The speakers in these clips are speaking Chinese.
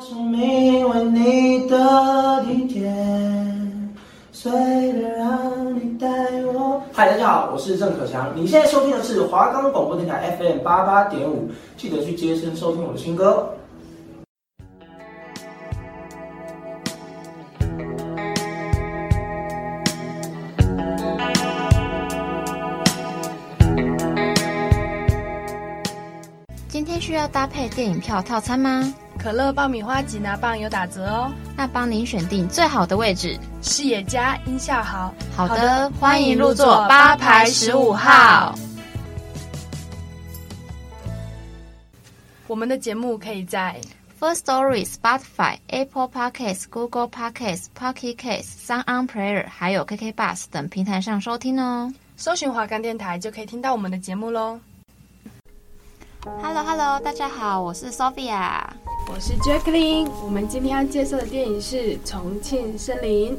生命为你的体贴，随便让你带我。嗨，大家好，我是郑可强。你现在收听的是华冈广播电台 FM 八八点五，记得去接声收听我的新歌。今天需要搭配电影票套餐吗？可乐爆米花吉拿棒有打折哦，那帮您选定最好的位置，视野佳，音效好。好的，好的，欢迎入座八排十五号。我们的节目可以在 First Story、Spotify、Apple Podcasts、Google Podcasts、Pocket Casts、SoundOnPlayer 还有 KK Bus 等平台上收听哦。搜寻华冈电台就可以听到我们的节目喽。Hello Hello，大家好，我是 Sophia，我是 Jacqueline。我们今天要介绍的电影是《重庆森林》。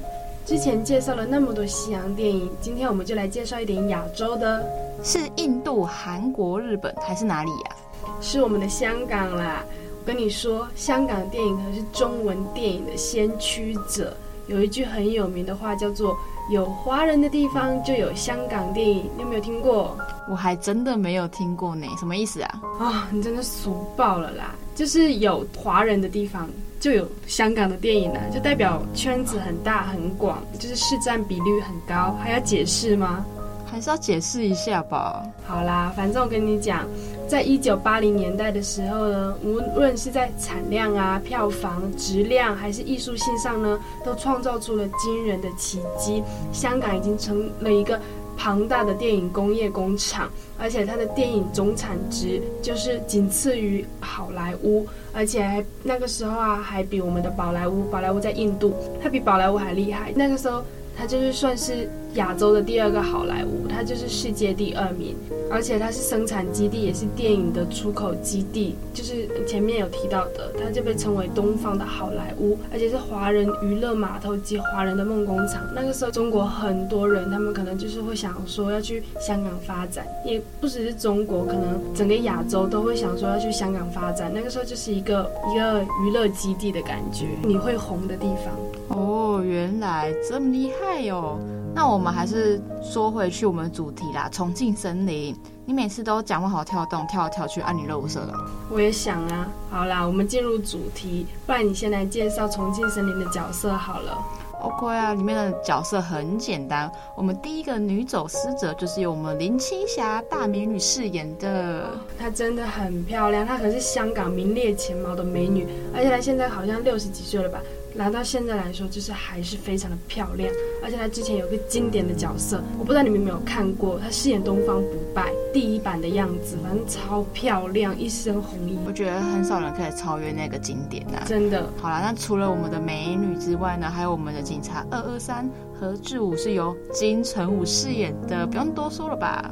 之前介绍了那么多西洋电影，今天我们就来介绍一点亚洲的。是印度、韩国、日本还是哪里呀？是我们的香港啦。我跟你说，香港电影可是中文电影的先驱者。有一句很有名的话叫做。有华人的地方就有香港电影，你有没有听过？我还真的没有听过呢，什么意思啊？啊、哦，你真的俗爆了啦！就是有华人的地方就有香港的电影呢，就代表圈子很大很广，就是市占比率很高，还要解释吗？还是要解释一下吧。好啦，反正我跟你讲，在一九八零年代的时候呢，无论是在产量啊、票房、质量，还是艺术性上呢，都创造出了惊人的奇迹。香港已经成了一个庞大的电影工业工厂，而且它的电影总产值就是仅次于好莱坞，而且还那个时候啊，还比我们的宝莱坞，宝莱坞在印度，它比宝莱坞还厉害。那个时候。它就是算是亚洲的第二个好莱坞，它就是世界第二名，而且它是生产基地，也是电影的出口基地。就是前面有提到的，它就被称为东方的好莱坞，而且是华人娱乐码头及华人的梦工厂。那个时候，中国很多人，他们可能就是会想说要去香港发展，也不只是中国，可能整个亚洲都会想说要去香港发展。那个时候就是一个一个娱乐基地的感觉，你会红的地方。哦，原来这么厉害哟、那我们还是说回去我们的主题啦，重庆森林。你每次都讲不好跳动，跳来跳去，安妮热舞社的。我也想啊。好啦，我们进入主题，不然你先来介绍重庆森林的角色好了。OK 啊，里面的角色很简单。我们第一个女走私者就是由我们林青霞大美女饰演的。她真的很漂亮，她可是香港名列前茅的美女，而且她现在好像六十几岁了吧。拿到现在来说，就是还是非常的漂亮，而且她之前有个经典的角色，我不知道你们有没有看过，她饰演东方不败第一版的样子，反正超漂亮，一身红衣。我觉得很少人可以超越那个经典呐、啊，真的。好啦，那除了我们的美女之外呢，还有我们的警察二二三何志武是由金城武饰演的，不用多说了吧。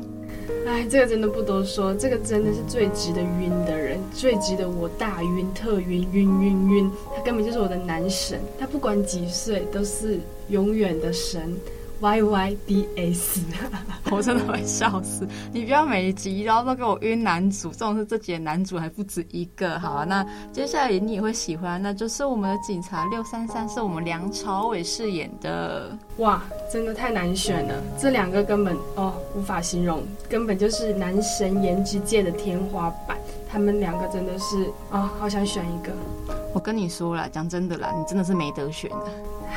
哎，这个真的不多说，这个真的是最值得晕的人，最值得我大晕特晕晕晕晕，他根本就是我的男神，他不管几岁都是永远的神。Y Y D S，我真的会笑死！你不要每一集然后都给我晕男主，这种是这集的男主还不止一个。好啊，那接下来你也会喜欢，那就是我们的警察六三三，是我们梁朝伟饰演的。哇，真的太难选了，这两个根本哦无法形容，根本就是男神颜值界的天花板。他们两个真的是啊、哦，好想选一个。我跟你说了，讲真的啦，你真的是没得选的。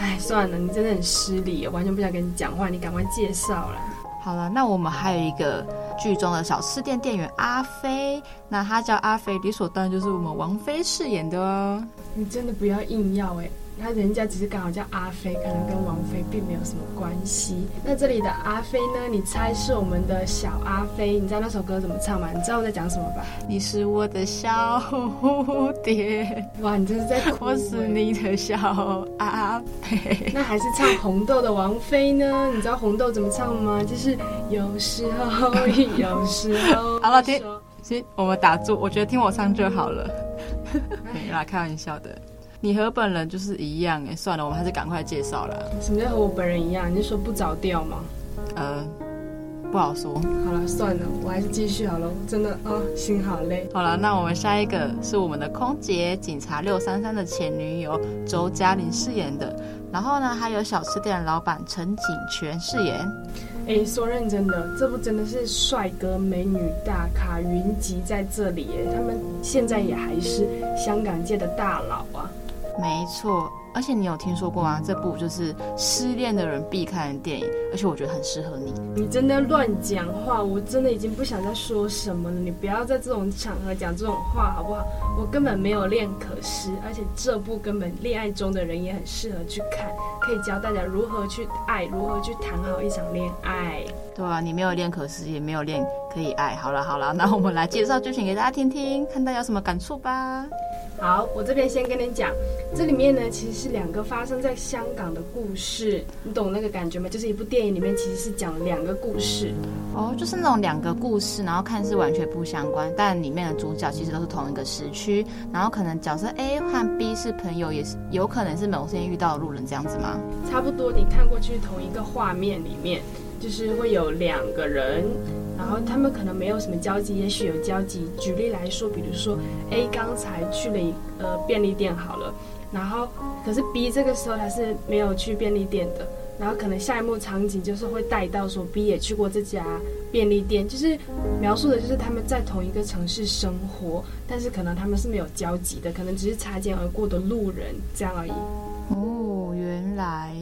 哎，算了，你真的很失礼，我完全不想跟你讲话，你赶快介绍啦。好了，那我们还有一个剧中的小吃店店员阿飞，那他叫阿飞，理所当然就是我们王菲饰演的哦。你真的不要硬要哎。他人家只是刚好叫阿飞，可能跟王菲并没有什么关系。那这里的阿飞呢？你猜是我们的小阿飞？你知道那首歌怎么唱吗？你知道我在讲什么吧？你是我的小蝴蝶，哇，你这是在哭。我是你的小阿飞。那还是唱红豆的王菲呢？你知道红豆怎么唱吗？就是有时候，有时候。好了，听，行，我们打住。我觉得听我唱就好了。没啦，开玩笑的。你和本人就是一样哎，算了，我们还是赶快介绍了。什么叫和我本人一样？你是说不着调吗？呃，不好说。好了，算了，我还是继续好了。真的啊、哦，心好累。好了，那我们下一个是我们的空姐警察六三三的前女友周嘉玲饰演的。然后呢，还有小吃店老板陈景泉饰演。哎，说认真的，这部真的是帅哥美女大咖云集在这里耶。他们现在也还是香港界的大佬啊。没错。而且你有听说过吗？这部就是失恋的人必看的电影，而且我觉得很适合你。你真的乱讲话，我真的已经不想再说什么了。你不要在这种场合讲这种话，好不好？我根本没有恋可失，而且这部根本恋爱中的人也很适合去看，可以教大家如何去爱，如何去谈好一场恋爱。对啊，你没有恋可失，也没有恋可以爱。好了好了，那我们来介绍剧情给大家听听，看大家有什么感触吧。好，我这边先跟你讲，这里面呢其实是两个发生在香港的故事，你懂那个感觉吗？就是一部电影里面其实是讲两个故事，哦，就是那种两个故事，然后看似完全不相关，但里面的主角其实都是同一个时区，然后可能角色 A 和 B 是朋友，也是有可能是某天遇到的路人这样子吗？差不多，你看过去同一个画面里面，就是会有两个人。然后他们可能没有什么交集，也许有交集。举例来说，比如说 A 刚才去了一呃便利店好了，然后可是 B 这个时候他是没有去便利店的，然后可能下一幕场景就是会带到说 B 也去过这家便利店，就是描述的就是他们在同一个城市生活，但是可能他们是没有交集的，可能只是擦肩而过的路人这样而已。哦，原来，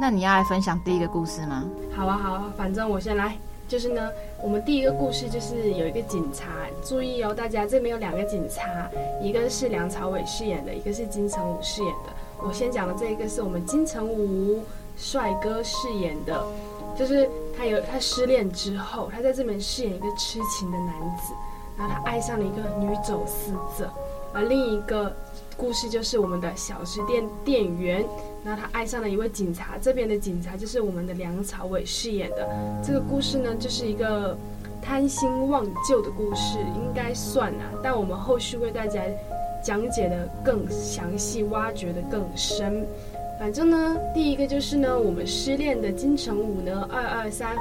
那你要来分享第一个故事吗？好啊，好啊，反正我先来。就是呢，我们第一个故事就是有一个警察，注意哦，大家这边有两个警察，一个是梁朝伟饰演的，一个是金城武饰演的。我先讲的这一个是我们金城武帅哥饰演的，就是他有他失恋之后，他在这边饰演一个痴情的男子，然后他爱上了一个女走私者，而另一个故事就是我们的小吃店店员。那他爱上了一位警察，这边的警察就是我们的梁朝伟饰演的。这个故事呢，就是一个贪新忘旧的故事，应该算啊。但我们后续为大家讲解的更详细，挖掘的更深。反正呢，第一个就是呢，我们失恋的金城武呢，二二三。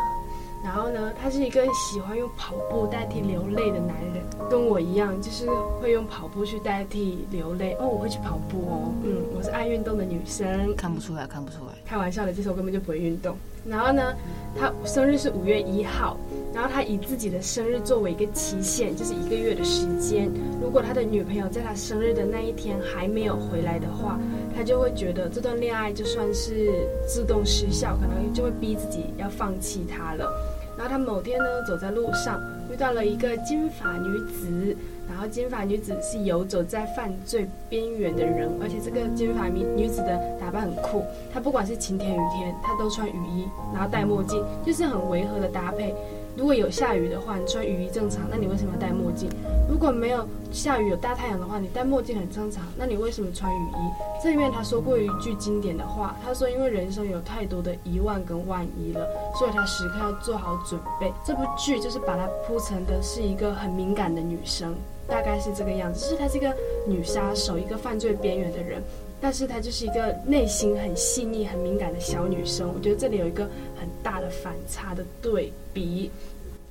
然后呢，他是一个喜欢用跑步代替流泪的男人，跟我一样，就是会用跑步去代替流泪。哦，我会去跑步哦，嗯，我是爱运动的女生。看不出来，看不出来。开玩笑的，其实我根本就不会运动。然后呢，他生日是五月一号，然后他以自己的生日作为一个期限，就是一个月的时间。如果他的女朋友在他生日的那一天还没有回来的话，他就会觉得这段恋爱就算是自动失效，可能就会逼自己要放弃他了。然后他某天呢，走在路上遇到了一个金发女子，然后金发女子是游走在犯罪边缘的人，而且这个金发女女子的打扮很酷，她不管是晴天雨天，她都穿雨衣，然后戴墨镜，就是很违和的搭配。如果有下雨的话，你穿雨衣正常，那你为什么要戴墨镜？如果没有下雨有大太阳的话，你戴墨镜很正常，那你为什么穿雨衣？这里面他说过一句经典的话，他说因为人生有太多的疑问跟万一了，所以他时刻要做好准备。这部剧就是把它铺成的是一个很敏感的女生，大概是这个样子，就是她是一个女杀手，一个犯罪边缘的人，但是她就是一个内心很细腻、很敏感的小女生。我觉得这里有一个很大的反差的对比。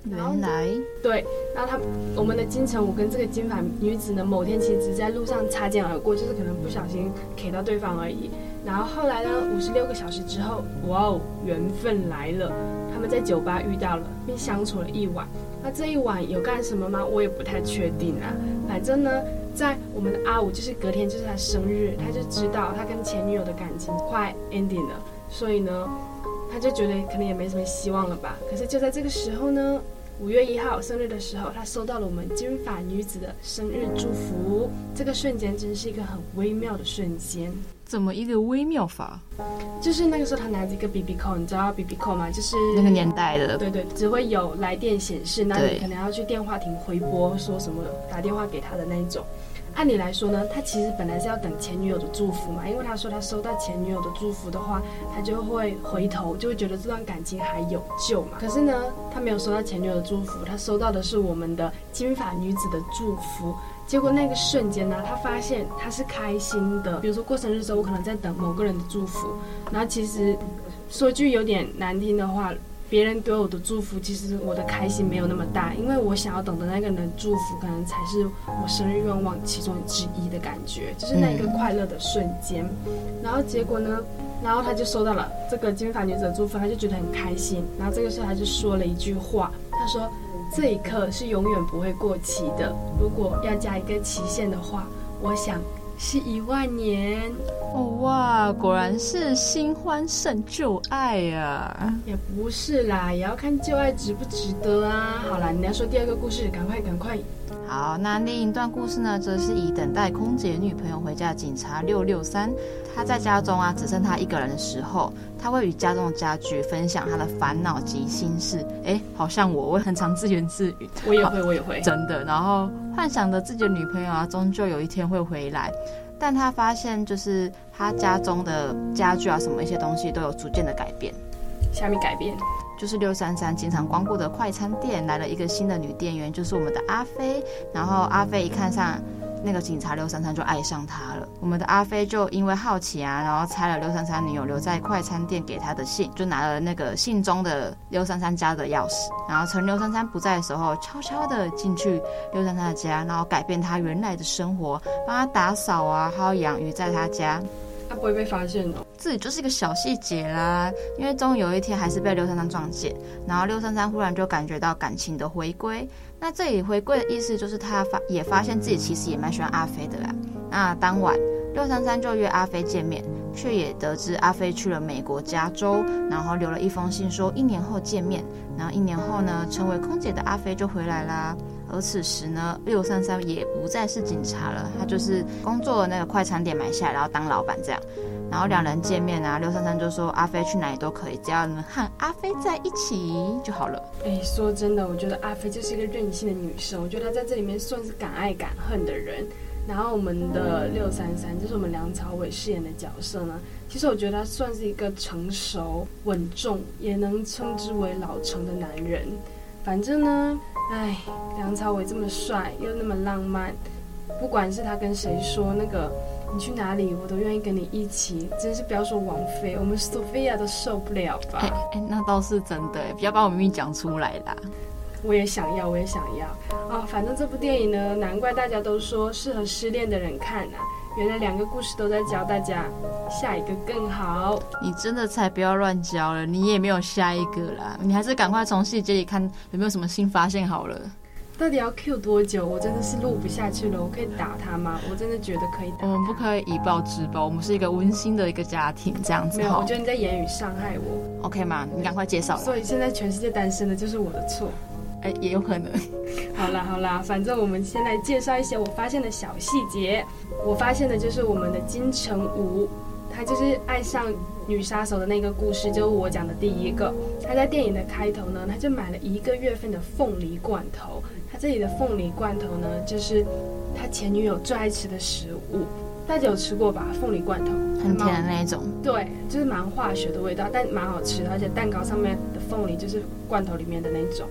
原来对，然后他我们的金城武跟这个金发女子呢，某天其实只是在路上擦肩而过，就是可能不小心 K 到对方而已。然后后来呢，五十六个小时之后，哇哦，缘分来了，他们在酒吧遇到了，并相处了一晚。那这一晚有干什么吗？我也不太确定啊。反正呢，在我们的阿五就是隔天就是他生日，他就知道他跟前女友的感情快 ending 了，所以呢，他就觉得可能也没什么希望了吧。可是就在这个时候呢。五月一号生日的时候，他收到了我们金发女子的生日祝福。这个瞬间真是一个很微妙的瞬间。怎么一个微妙法？就是那个时候他拿着一个 BB call，你知道 BB call 吗？就是那个年代的。对对，只会有来电显示，那你可能要去电话亭回拨，说什么打电话给他的那一种。按理来说呢，他其实本来是要等前女友的祝福嘛，因为他说他收到前女友的祝福的话，他就会回头，就会觉得这段感情还有救嘛。可是呢，他没有收到前女友的祝福，他收到的是我们的金发女子的祝福。结果那个瞬间呢，他发现他是开心的。比如说过生日的时候，我可能在等某个人的祝福，然后其实说句有点难听的话。别人对我的祝福，其实我的开心没有那么大，因为我想要等的那个人祝福，可能才是我生日愿望其中之一的感觉，就是那一个快乐的瞬间。然后结果呢，然后他就收到了这个金发女子的祝福，他就觉得很开心。然后这个时候他就说了一句话，他说：“这一刻是永远不会过期的，如果要加一个期限的话，我想。”是一万年哦，哇，果然是新欢胜旧爱啊！也不是啦，也要看旧爱值不值得啊。好啦，你要说第二个故事，赶快赶快。好，那另一段故事呢，则是以等待空姐女朋友回家的警察六六三，他在家中啊，只剩他一个人的时候，他会与家中的家具分享他的烦恼及心事。哎，好像我，我很常自言自语。我也会，我也会，真的。然后幻想着自己的女朋友啊，终究有一天会回来，但他发现，就是他家中的家具啊，什么一些东西都有逐渐的改变。下面改变。就是六三三经常光顾的快餐店来了一个新的女店员，就是我们的阿飞。然后阿飞一看上那个警察六三三，就爱上他了。我们的阿飞就因为好奇啊，然后拆了六三三女友留在快餐店给他的信，就拿了那个信中的六三三家的钥匙，然后趁六三三不在的时候，悄悄的进去六三三的家，然后改变他原来的生活，帮他打扫啊，还有养鱼在他家。不会被发现的，这里就是一个小细节啦。因为终于有一天还是被六三三撞见，然后六三三忽然就感觉到感情的回归。那这里回归的意思就是他发也发现自己其实也蛮喜欢阿飞的啦。那当晚六三三就约阿飞见面，却也得知阿飞去了美国加州，然后留了一封信说一年后见面。然后一年后呢，成为空姐的阿飞就回来啦。而此时呢，六三三也不再是警察了，他就是工作的那个快餐店买下来，然后当老板这样。然后两人见面啊，六三三就说阿飞去哪里都可以，只要能和阿飞在一起就好了。哎，说真的，我觉得阿飞就是一个任性的女生，我觉得她在这里面算是敢爱敢恨的人。然后我们的六三三就是我们梁朝伟饰演的角色呢，其实我觉得他算是一个成熟稳重，也能称之为老成的男人。反正呢。哎，梁朝伟这么帅又那么浪漫，不管是他跟谁说那个你去哪里，我都愿意跟你一起。真是不要说王菲，我们 Sophia 都受不了吧？哎，哎，那倒是真的，不要把我秘密讲出来啦。我也想要，我也想要啊、哦！反正这部电影呢，难怪大家都说适合失恋的人看啊。原来两个故事都在教大家下一个更好。你真的才不要乱教了，你也没有下一个啦。你还是赶快从细节里看有没有什么新发现好了。到底要 Q 多久？我真的是录不下去了。我可以打他吗？我真的觉得可以打。我们不可以以暴制暴，我们是一个温馨的一个家庭，这样子。没有，我觉得你在言语伤害我。OK 吗？你赶快介绍。所以现在全世界单身的就是我的错。哎，也有可能。好啦好啦，反正我们先来介绍一些我发现的小细节。我发现的就是我们的金城武，他就是爱上女杀手的那个故事，就是我讲的第一个。他在电影的开头呢，他就买了一个月份的凤梨罐头。他这里的凤梨罐头呢，就是他前女友最爱吃的食物。大家有吃过吧？凤梨罐头很甜的那一种，对，就是蛮化学的味道，但蛮好吃的。而且蛋糕上面的凤梨就是罐头里面的那种。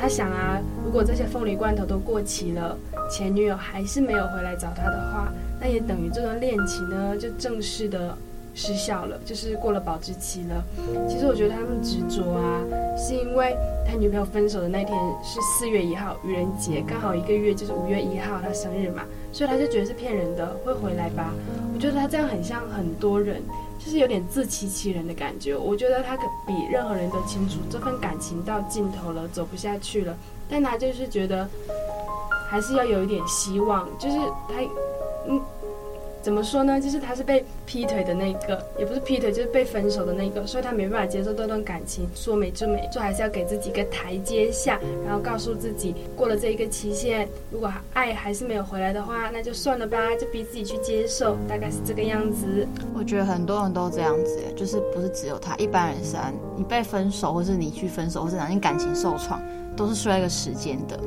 他想啊，如果这些凤梨罐头都过期了，前女友还是没有回来找他的话，那也等于这段恋情呢就正式的失效了，就是过了保质期了。其实我觉得他们执着啊，是因为他女朋友分手的那天是四月一号，愚人节，刚好一个月就是五月一号他生日嘛，所以他就觉得是骗人的，会回来吧？我觉得他这样很像很多人。就是有点自欺欺人的感觉，我觉得他可比任何人都清楚这份感情到尽头了，走不下去了，但他就是觉得还是要有一点希望，就是他，嗯。怎么说呢？就是他是被劈腿的那个，也不是劈腿，就是被分手的那个，所以他没办法接受这段感情，说没就没，就还是要给自己一个台阶下，然后告诉自己过了这一个期限，如果爱还是没有回来的话，那就算了吧，就逼自己去接受，大概是这个样子。我觉得很多人都这样子，就是不是只有他，一般人是，你被分手，或是你去分手，或是哪件感情受创，都是需要一个时间的。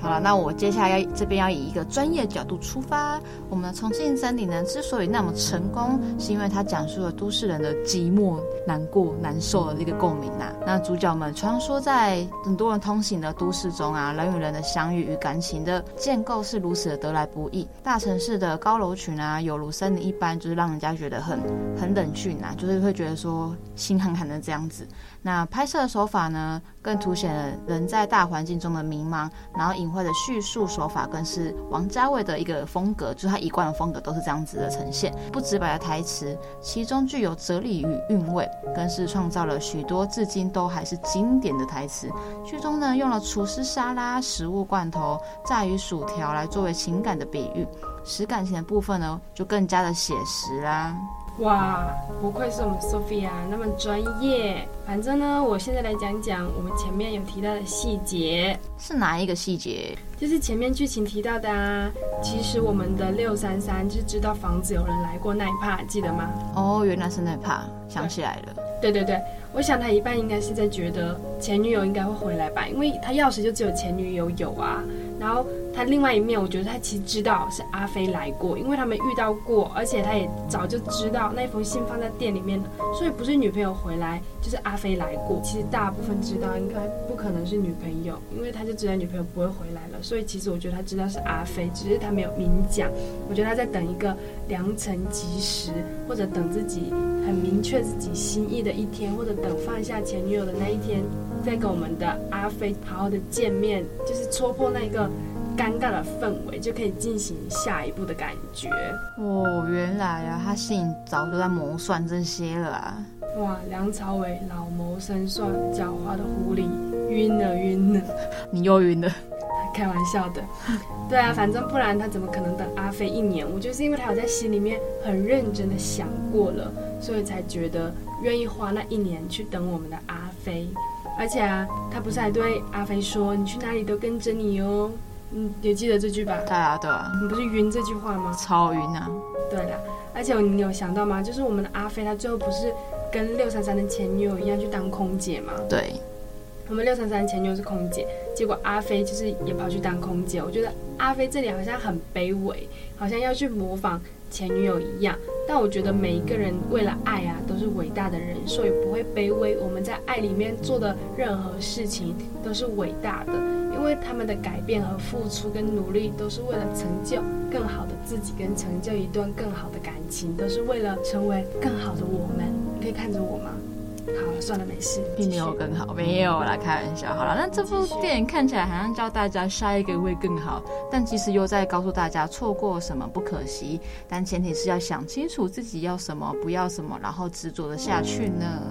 好了，那我接下来要这边要以一个专业角度出发。我们的重庆森林呢，之所以那么成功，是因为它讲述了都市人的寂寞、难过、难受的这个共鸣呐、那主角们穿梭在很多人通行的都市中啊，人与人的相遇与感情的建构是如此的得来不易。大城市的高楼群啊，犹如森林一般，就是让人家觉得很很冷峻啊，就是会觉得说心寒寒的这样子。那拍摄的手法呢，更凸显了人在大环境中的迷茫，然后隐晦的叙述手法更是王家卫的一个风格，就是他一贯的风格都是这样子的呈现，不直白的台词，其中具有哲理与韵味，更是创造了许多至今都还是经典的台词。剧中呢，用了厨师沙拉、食物罐头、炸鱼薯条来作为情感的比喻，使感情的部分呢，就更加的写实啦。哇，不愧是我们 Sophia 那么专业。反正呢，我现在来讲讲我们前面有提到的细节。是哪一个细节？就是前面剧情提到的啊。其实我们的六三三就知道房子有人来过那一趴，记得吗？哦，原来是那一趴，想起来了。对对对，我想他一半应该是在觉得前女友应该会回来吧，因为他钥匙就只有前女友有啊。然后他另外一面，我觉得他其实知道是阿飞来过，因为他们遇到过，而且他也早就知道那封信放在店里面了，所以不是女朋友回来，就是阿飞来过。其实大部分知道应该不可能是女朋友，因为他就知道女朋友不会回来了，所以其实我觉得他知道是阿飞，只是他没有明讲。我觉得他在等一个良辰吉时，或者等自己很明确自己心意的一天，或者等放下前女友的那一天，再跟我们的阿飞好好的见面，就是戳破那一个。尴尬的氛围就可以进行下一步的感觉哦，原来啊，他心里早就在谋算这些了啊！哇，梁朝伟老谋深算，狡猾的狐狸晕了晕了，你又晕了？开玩笑的，对啊，反正不然他怎么可能等阿飞一年？我就是因为他有在心里面很认真的想过了，所以才觉得愿意花那一年去等我们的阿飞。而且啊，他不是还对阿飞说：“你去哪里都跟着你哦。”嗯，也记得这句吧？对啊，对啊。你不是晕这句话吗？超晕啊！对了，而且你有想到吗？就是我们的阿飞，他最后不是跟六三三的前女友一样去当空姐吗？对。我们六三三的前女友是空姐，结果阿飞就是也跑去当空姐。我觉得阿飞这里好像很卑微，好像要去模仿前女友一样。但我觉得每一个人为了爱啊，都是伟大的人，所以不会卑微。我们在爱里面做的任何事情都是伟大的。因为他们的改变和付出跟努力，都是为了成就更好的自己，跟成就一段更好的感情，都是为了成为更好的我们。你可以看着我吗？好了，算了，没事，并没有更好，没有啦，开玩笑。好了，那这部电影看起来好像教大家下一个会更好，但其实又在告诉大家错过什么不可惜，但前提是要想清楚自己要什么，不要什么，然后执着的下去呢。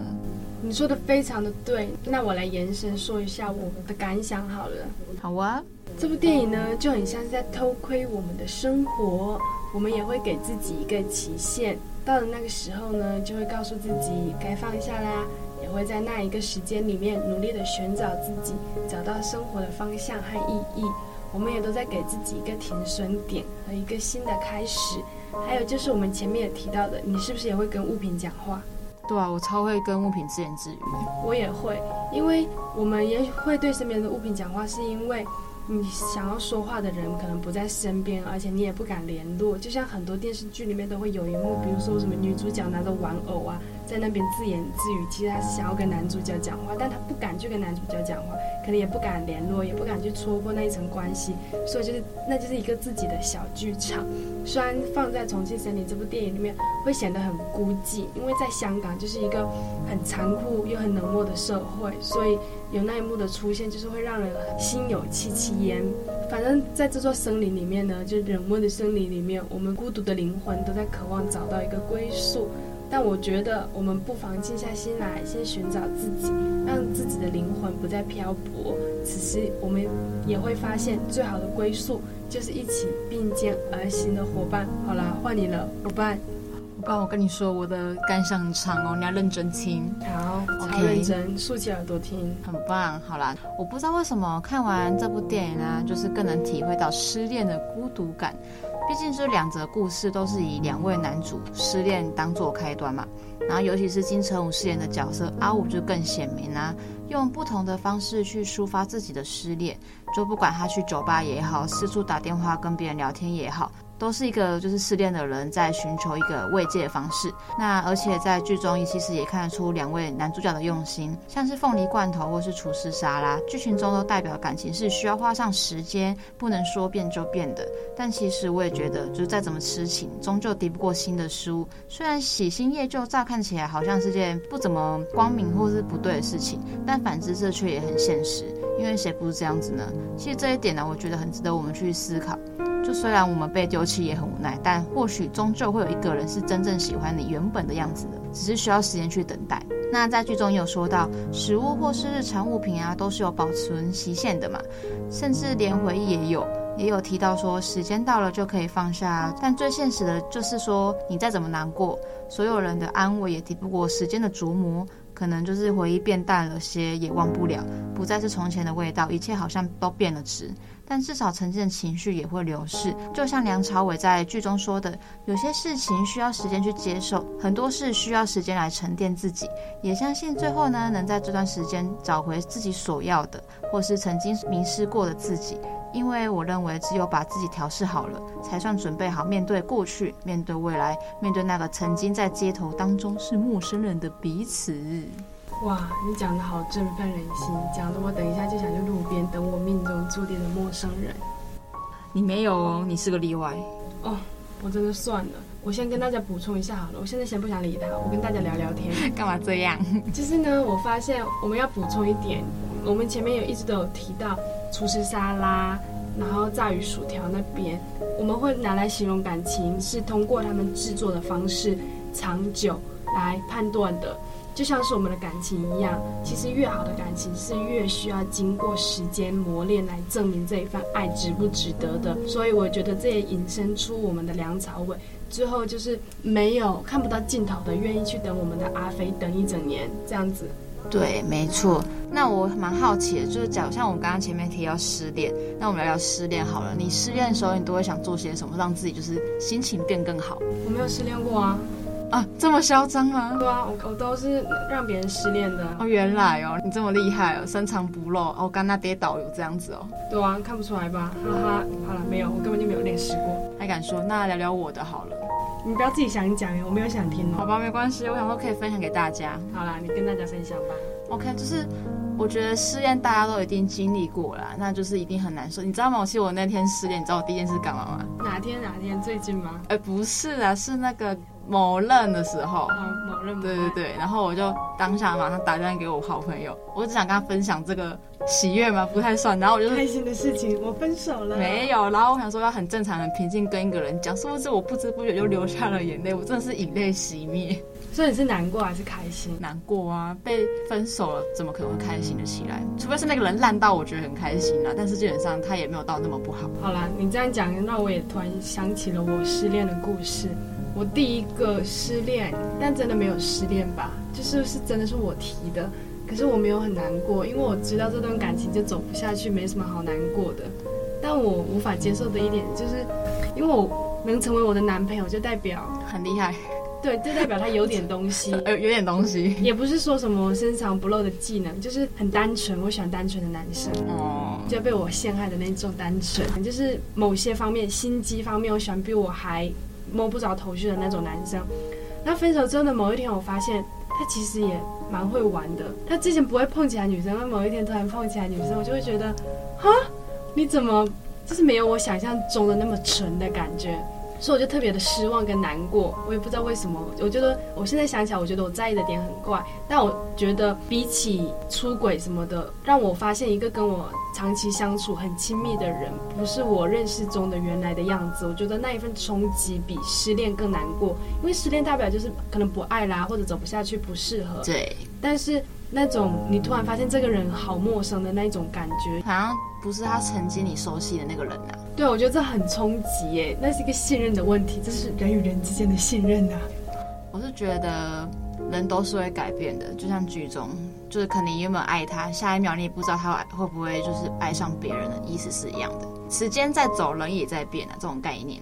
你说的非常的对，那我来延伸说一下我的感想好了。好啊，这部电影呢就很像是在偷窥我们的生活，我们也会给自己一个期限，到了那个时候呢，就会告诉自己该放下啦，也会在那一个时间里面努力的寻找自己，找到生活的方向和意义。我们也都在给自己一个停损点和一个新的开始。还有就是我们前面也提到的，你是不是也会跟物品讲话？对啊，我超会跟物品自言自语。我也会，因为我们也会对身边的物品讲话，是因为你想要说话的人可能不在身边，而且你也不敢联络。就像很多电视剧里面都会有一幕，比如说什么女主角拿着玩偶啊，在那边自言自语，其实她是想要跟男主角讲话，但她不敢去跟男主角讲话，可能也不敢联络，也不敢去戳破那一层关系，所以就是那就是一个自己的小剧场。虽然放在《重庆森林》这部电影里面会显得很孤寂，因为在香港就是一个很残酷又很冷漠的社会，所以有那一幕的出现，就是会让人心有戚戚焉。反正在这座森林里面呢，就冷漠的森林里面，我们孤独的灵魂都在渴望找到一个归宿。但我觉得，我们不妨静下心来，先寻找自己，让自己的灵魂不再漂泊。此时，我们也会发现，最好的归宿就是一起并肩而行的伙伴。好啦，换你了，伙伴。伙伴，我跟你说，我的感想很长哦，你要认真听。好，超认真，竖起耳朵听。很棒。好啦，我不知道为什么看完这部电影呢，就是更能体会到失恋的孤独感。毕竟这两则故事都是以两位男主失恋当做开端嘛。然后，尤其是金城武饰演的角色阿武就更鲜明啊，用不同的方式去抒发自己的失恋，就不管他去酒吧也好，四处打电话跟别人聊天也好。都是一个就是失恋的人在寻求一个慰藉的方式。那而且在剧中，其实也看得出两位男主角的用心，像是凤梨罐头或是厨师沙拉，剧情中都代表感情是需要花上时间，不能说变就变的。但其实我也觉得，就是再怎么痴情，终究敌不过新的事物。虽然喜新厌旧，乍看起来好像是件不怎么光明或是不对的事情，但反之这却也很现实。因为谁不是这样子呢？其实这一点呢，我觉得很值得我们去思考。就虽然我们被丢弃也很无奈，但或许终究会有一个人是真正喜欢你原本的样子的，只是需要时间去等待。那在剧中有说到，食物或是日常物品啊，都是有保存期限的嘛，甚至连回忆也有，也有提到说时间到了就可以放下。但最现实的就是说，你再怎么难过，所有人的安慰也抵不过时间的琢磨。可能就是回忆变淡了些，也忘不了，不再是从前的味道，一切好像都变了质。但至少曾经的情绪也会流逝，就像梁朝伟在剧中说的，有些事情需要时间去接受，很多事需要时间来沉淀自己。也相信最后呢，能在这段时间找回自己所要的，或是曾经迷失过的自己。因为我认为，只有把自己调试好了，才算准备好面对过去，面对未来，面对那个曾经在街头当中是陌生人的彼此。哇，你讲的好振奋人心，讲的我等一下就想去路边等我命中注定的陌生人。你没有哦，你是个例外。哦，我真的算了。我先跟大家补充一下好了，我现在先不想理他，我跟大家聊聊天。干嘛这样？就是呢，我发现我们要补充一点，我们前面有一直都有提到。厨师沙拉，然后炸鱼薯条那边，我们会拿来形容感情，是通过他们制作的方式长久来判断的。就像是我们的感情一样，其实越好的感情是越需要经过时间磨练来证明这一份爱值不值得的。所以我觉得这也引申出我们的梁朝伟，最后就是没有看不到尽头的，愿意去等我们的阿飞等一整年这样子。对，没错。那我蛮好奇的，就是假如像我们刚刚前面提到失恋，那我们聊聊失恋好了。你失恋的时候，你都会想做些什么，让自己就是心情变更好？我没有失恋过啊。啊，这么嚣张吗？对啊，我我都是让别人失恋的。哦，原来哦，你这么厉害哦，深藏不露。哦，刚那跌倒有这样子哦。对啊，看不出来吧？哈哈，好了，没有，我根本就没有练习过。还敢说？那聊聊我的好了。你不要自己想讲，我没有想听哦。好吧，没关系，我想说可以分享给大家。好啦，你跟大家分享吧。OK，就是我觉得失恋大家都已经经历过了，那就是一定很难受。你知道吗？我记得我那天失恋，你知道我第一件事干嘛吗？哪天哪天？最近吗？哎，不是啊，是那个。某任的时候，哦、某任对对对，然后我就当下马上打电话给我好朋友，我只想跟他分享这个喜悦嘛，不太算。然后我就开心的事情，我分手了。没有，然后我想说要很正常、很平静跟一个人讲，是不是？我不知不觉就流下了眼泪，我真的是以泪洗面。所以你是难过还是开心？难过啊，被分手了，怎么可能会开心的起来？除非是那个人烂到我觉得很开心啊，但是基本上他也没有到那么不好。好啦，你这样讲，那我也突然想起了我失恋的故事。我第一个失恋，但真的没有失恋吧，就是是真的是我提的，可是我没有很难过，因为我知道这段感情就走不下去，没什么好难过的。但我无法接受的一点就是，因为我能成为我的男朋友，就代表很厉害，对，就代表他有点东西，有 有点东西，也不是说什么深藏不露的技能，就是很单纯，我喜欢单纯的男生，哦，就被我陷害的那种单纯，就是某些方面心机方面，我喜欢比我还。摸不着头绪的那种男生，那分手之后的某一天，我发现他其实也蛮会玩的。他之前不会碰其他女生，那某一天突然碰其他女生，我就会觉得，哈，你怎么就是没有我想象中的那么纯的感觉？所以我就特别的失望跟难过，我也不知道为什么。我觉得我现在想起来，我觉得我在意的点很怪。但我觉得比起出轨什么的，让我发现一个跟我长期相处很亲密的人，不是我认识中的原来的样子。我觉得那一份冲击比失恋更难过，因为失恋代表就是可能不爱啦，或者走不下去，不适合。对。但是那种你突然发现这个人好陌生的那种感觉，好像不是他曾经你熟悉的那个人啊。对，我觉得这很冲击耶，那是一个信任的问题，这是人与人之间的信任啊。我是觉得人都是会改变的，就像剧中，就是可能你有没有爱他，下一秒你也不知道他会不会就是爱上别人的意思是一样的。时间在走，人也在变啊，这种概念。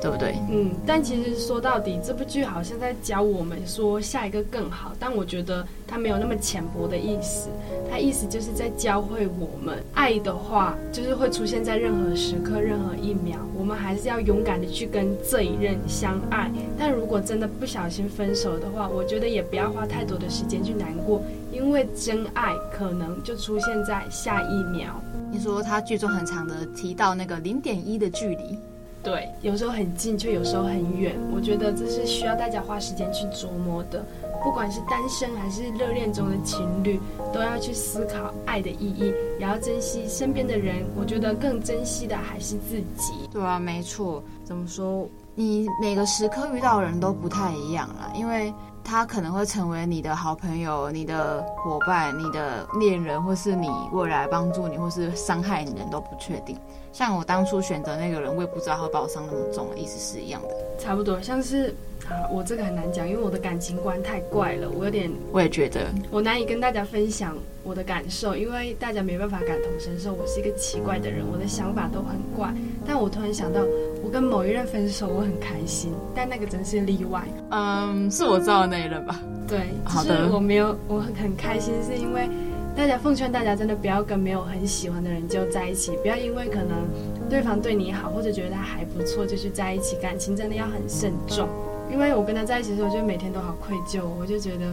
对不对？嗯，但其实说到底，这部剧好像在教我们说下一个更好，但我觉得它没有那么浅薄的意思，它意思就是在教会我们，爱的话就是会出现在任何时刻、任何一秒，我们还是要勇敢的去跟这一任相爱。但如果真的不小心分手的话，我觉得也不要花太多的时间去难过，因为真爱可能就出现在下一秒。你说他剧中很长的提到那个零点一的距离。对，有时候很近，却有时候很远。我觉得这是需要大家花时间去琢磨的。不管是单身还是热恋中的情侣，都要去思考爱的意义，也要珍惜身边的人。我觉得更珍惜的还是自己。对啊，没错。怎么说？你每个时刻遇到的人都不太一样啦，因为他可能会成为你的好朋友、你的伙伴、你的恋人，或是你未来帮助你，或是伤害你的人都不确定。像我当初选择那个人，我也不知道他会把我伤那么重，意思是一样的。差不多，像是啊，我这个很难讲，因为我的感情观太怪了，我有点，我也觉得，我难以跟大家分享我的感受，因为大家没办法感同身受。我是一个奇怪的人，我的想法都很怪。但我突然想到，我跟某一任分手，我很开心，但那个真是例外。嗯，是我知道的那一任吧？对，就是我没有，我很很开心，是因为。大家奉劝大家，真的不要跟没有很喜欢的人就在一起，不要因为可能对方对你好，或者觉得他还不错就去在一起。感情真的要很慎重。因为我跟他在一起的时候，我就每天都好愧疚，我就觉得，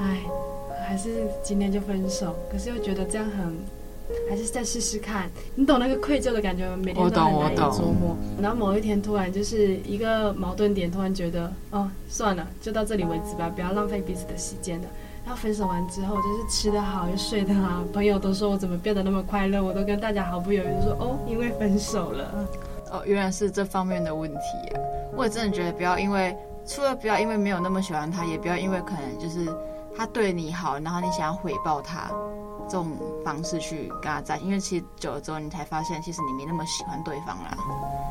哎，还是今天就分手。可是又觉得这样很，还是再试试看。你懂那个愧疚的感觉，每天都很难以琢磨。然后某一天突然就是一个矛盾点，突然觉得，哦，算了，就到这里为止吧，不要浪费彼此的时间了。然后分手完之后，就是吃得好又睡得好，朋友都说我怎么变得那么快乐，我都跟大家毫不犹豫地说哦，因为分手了。哦，原来是这方面的问题啊！我也真的觉得不要因为，除了不要因为没有那么喜欢他，也不要因为可能就是他对你好，然后你想要回报他这种方式去跟他在，因为其实久了之后你才发现，其实你没那么喜欢对方啦。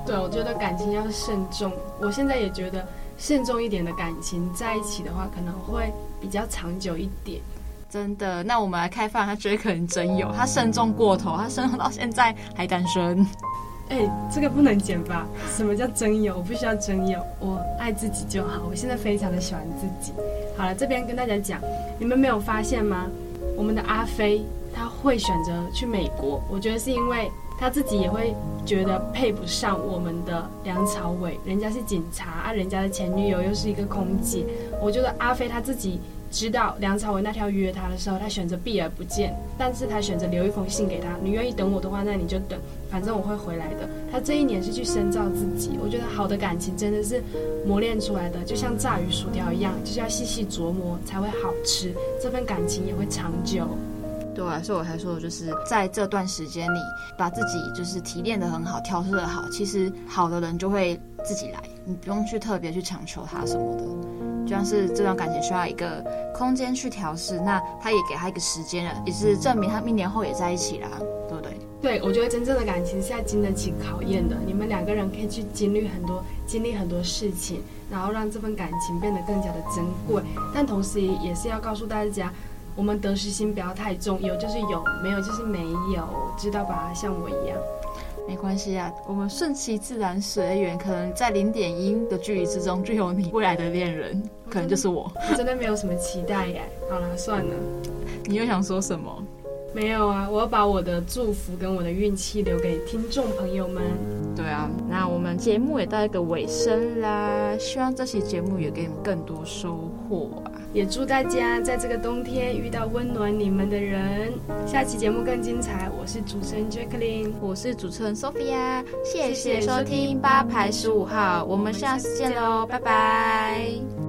对，我觉得感情要慎重。我现在也觉得。慎重一点的感情在一起的话，可能会比较长久一点。真的，那我们来开放他觉得可能真有，他慎重过头，他慎重到现在还单身。哎、欸，这个不能剪吧？什么叫真有？我不需要真有，我爱自己就好。我现在非常的喜欢自己。好了，这边跟大家讲，你们没有发现吗？我们的阿飞他会选择去美国，我觉得是因为。他自己也会觉得配不上我们的梁朝伟，人家是警察啊，人家的前女友又是一个空姐。我觉得阿飞他自己知道梁朝伟那条约他的时候，他选择避而不见，但是他选择留一封信给他，你愿意等我的话，那你就等，反正我会回来的。他这一年是去深造自己，我觉得好的感情真的是磨练出来的，就像炸鱼薯条一样，就是要细细琢磨才会好吃，这份感情也会长久。对，所以我才说，就是在这段时间里，把自己就是提炼得很好，调试得好，其实好的人就会自己来，你不用去特别去强求他什么的。就像是这段感情需要一个空间去调试，那他也给他一个时间了，也是证明他一年后也在一起啦，对不对？对，我觉得真正的感情是要经得起考验的，你们两个人可以去经历很多，经历很多事情，然后让这份感情变得更加的珍贵，但同时也是要告诉大家。我们得失心不要太重，有就是有，没有就是没有，知道吧？像我一样，没关系啊，我们顺其自然，随缘。可能在零点一的距离之中，就有你未来的恋人，可能就是我。我真的没有什么期待耶。好了，算了。你又想说什么？没有啊，我要把我的祝福跟我的运气留给听众朋友们。对啊，那我们节目也到一个尾声啦，希望这期节目也给你们更多收获啊！也祝大家在这个冬天遇到温暖你们的人。下期节目更精彩，我是主持人 Jacqueline，我是主持人 Sophia，谢谢收听八排十五号，我们下次见喽，拜拜。